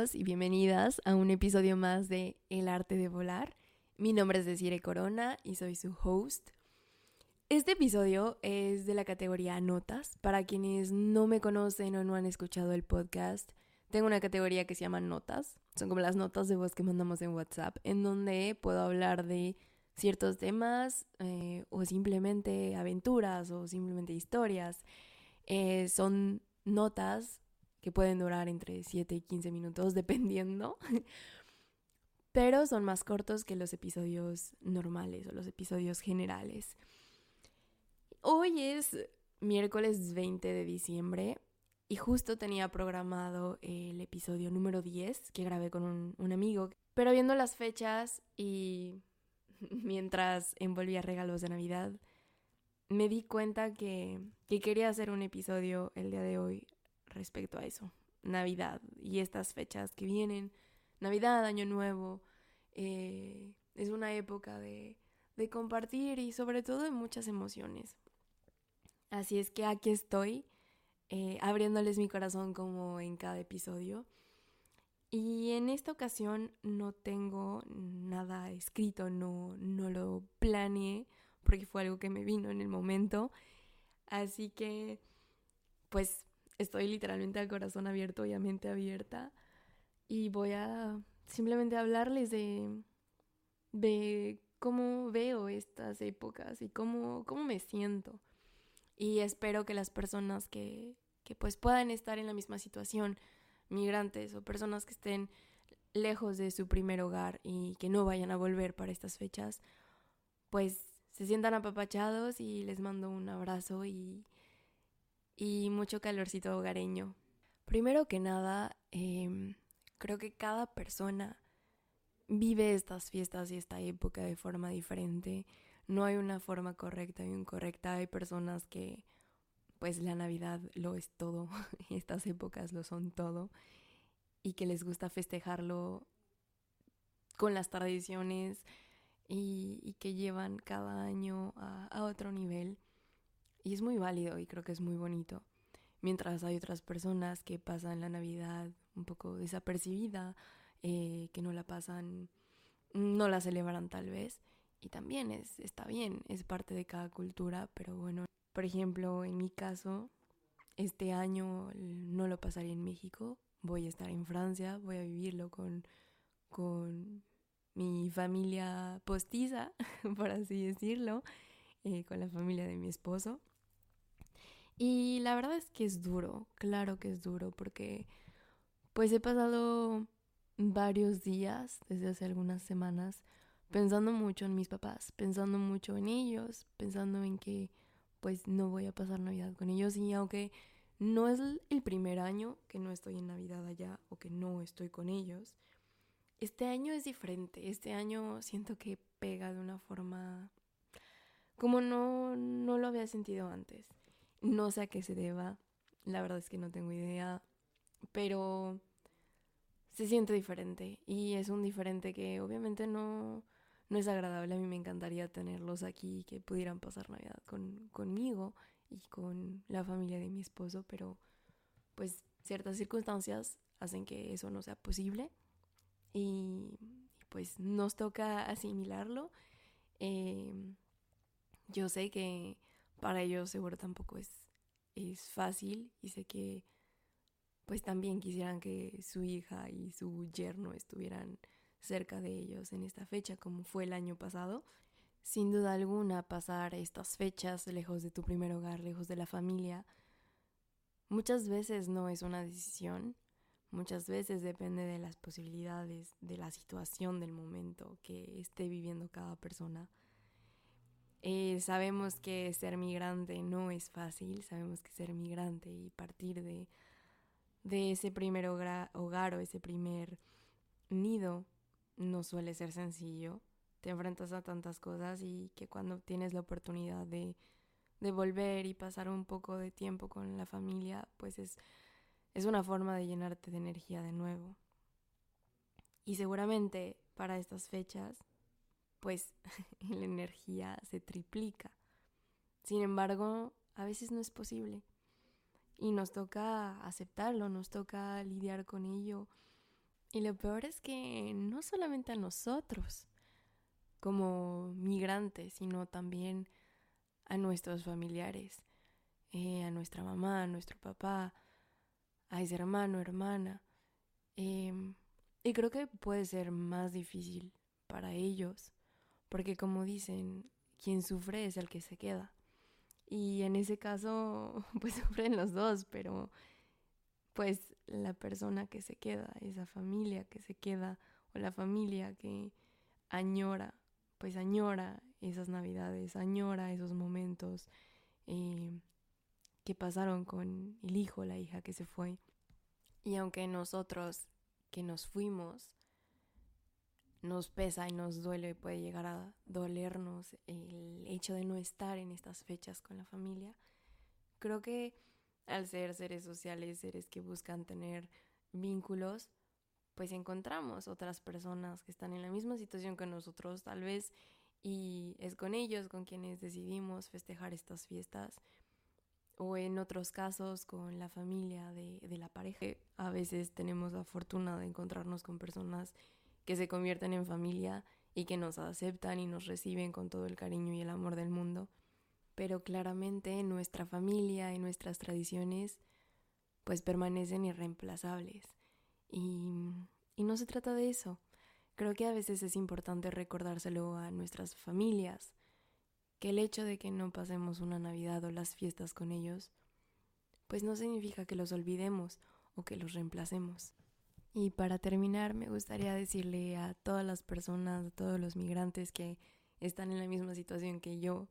Y bienvenidas a un episodio más de El arte de volar. Mi nombre es Desire Corona y soy su host. Este episodio es de la categoría notas. Para quienes no me conocen o no han escuchado el podcast, tengo una categoría que se llama notas. Son como las notas de voz que mandamos en WhatsApp, en donde puedo hablar de ciertos temas eh, o simplemente aventuras o simplemente historias. Eh, son notas que pueden durar entre 7 y 15 minutos dependiendo, pero son más cortos que los episodios normales o los episodios generales. Hoy es miércoles 20 de diciembre y justo tenía programado el episodio número 10 que grabé con un, un amigo, pero viendo las fechas y mientras envolvía regalos de Navidad, me di cuenta que, que, quería hacer un episodio el día de hoy respecto a eso. Navidad y estas fechas que vienen. Navidad, Año Nuevo. Eh, es una época de, de compartir y sobre todo de muchas emociones. Así es que aquí estoy, eh, abriéndoles mi corazón como en cada episodio. Y en esta ocasión no tengo nada escrito, no, no lo planeé, porque fue algo que me vino en el momento. Así que, pues, estoy literalmente al corazón abierto y a mente abierta. Y voy a simplemente hablarles de, de cómo veo estas épocas y cómo, cómo me siento. Y espero que las personas que, que pues puedan estar en la misma situación, migrantes o personas que estén lejos de su primer hogar y que no vayan a volver para estas fechas, pues se sientan apapachados y les mando un abrazo y, y mucho calorcito hogareño. Primero que nada, eh, creo que cada persona vive estas fiestas y esta época de forma diferente. No hay una forma correcta y incorrecta. Hay personas que pues la Navidad lo es todo y estas épocas lo son todo y que les gusta festejarlo con las tradiciones y, que llevan cada año a, otro nivel. Y es muy válido y creo que es muy bonito. Mientras hay otras personas que pasan la Navidad un poco desapercibida, eh, que no la pasan, no la celebran tal vez. Y también es, está bien, es parte de cada cultura, pero bueno, por ejemplo, en mi caso, este año no lo pasaré en México, voy a estar en Francia, voy a vivirlo con, con mi familia postiza, por así decirlo, eh, con la familia de mi esposo. Y la verdad es que es duro, claro que es duro, porque pues he pasado varios días, desde hace algunas semanas, pensando mucho en mis papás, pensando mucho en ellos, pensando en que pues no voy a pasar Navidad con ellos y aunque no es el primer año que no estoy en Navidad allá o que no estoy con ellos, este año es diferente. Este año siento que pega de una forma como no, no lo había sentido antes. No sé a qué se deba, la verdad es que no tengo idea, pero se siente diferente y es un diferente que obviamente no, no es agradable. A mí me encantaría tenerlos aquí que pudieran pasar Navidad con, conmigo y con la familia de mi esposo, pero pues ciertas circunstancias hacen que eso no sea posible y pues nos toca asimilarlo. Em, yo sé que para ellos seguro tampoco es, es fácil y sé que pues también quisieran que su hija y su yerno estuvieran cerca de ellos en esta fecha, como fue el año pasado. Sin duda alguna, pasar estas fechas lejos de tu primer hogar, lejos de la familia, muchas veces no es una decisión, muchas veces depende de las posibilidades, de la situación del momento que esté viviendo cada persona. Eh, sabemos que ser migrante no es fácil, sabemos que ser migrante y partir de, de ese primer hogar, o ese primer nido no suele ser sencillo. Te enfrentas a tantas cosas y que cuando tienes la oportunidad de, de volver y pasar un poco de tiempo con la familia, pues es, es una forma de llenarte de energía de nuevo. Y seguramente para estas fechas, pues la energía se triplica. Sin embargo, a veces no es posible. Y nos toca aceptarlo, nos toca lidiar con ello Y lo peor es que no solamente a nosotros como migrantes, sino también a nuestros familiares, eh, a nuestra mamá, a nuestro papá, a ese hermano, hermana. Em, y creo que puede ser más difícil para ellos, porque como dicen, quien sufre es el que se queda. Y en ese caso, pues sufren los dos, pero pues la persona que se queda, esa familia que se queda, o la familia que añora, pues añora esas navidades, añora esos momentos eh, que pasaron con el hijo, la hija que se fue. Y aunque nosotros que nos fuimos, nos pesa y nos duele, puede llegar a dolernos el hecho de no estar en estas fechas con la familia, creo que al ser seres sociales, seres que buscan tener vínculos, pues encontramos otras personas que están en la misma situación que nosotros tal vez y es con ellos con quienes decidimos festejar estas fiestas o en otros casos con la familia de, de la pareja. A veces tenemos la fortuna de encontrarnos con personas que se convierten en familia y que nos aceptan y nos reciben con todo el cariño y el amor del mundo pero claramente nuestra familia y nuestras tradiciones pues permanecen irreemplazables. Y, y no se trata de eso. Creo que a veces es importante recordárselo a nuestras familias, que el hecho de que no pasemos una Navidad o las fiestas con ellos, pues no significa que los olvidemos o que los reemplacemos. Y para terminar, me gustaría decirle a todas las personas, a todos los migrantes que están en la misma situación que yo,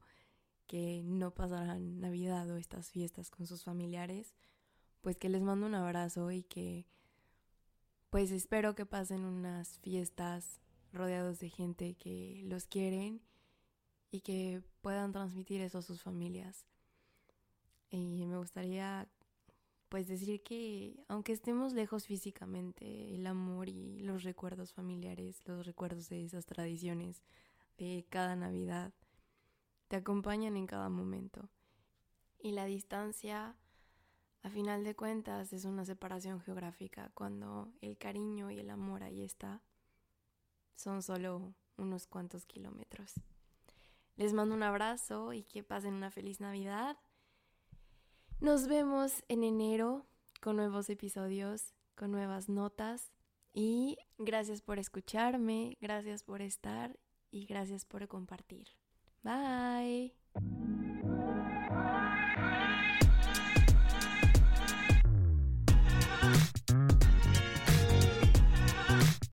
que no pasarán Navidad o estas fiestas con sus familiares, pues que les mando un abrazo y que pues espero que pasen unas fiestas rodeados de gente que los quieren y que puedan transmitir eso a sus familias. Y me gustaría pues decir que aunque estemos lejos físicamente, el amor y los recuerdos familiares, los recuerdos de esas tradiciones de cada Navidad, te acompañan en cada momento. Y la distancia, a final de cuentas, es una separación geográfica cuando el cariño y el amor ahí está. Son solo unos cuantos kilómetros. Les mando un abrazo y que pasen una feliz Navidad. Nos vemos en enero con nuevos episodios, con nuevas notas. Y gracias por escucharme, gracias por estar y gracias por compartir. Bye.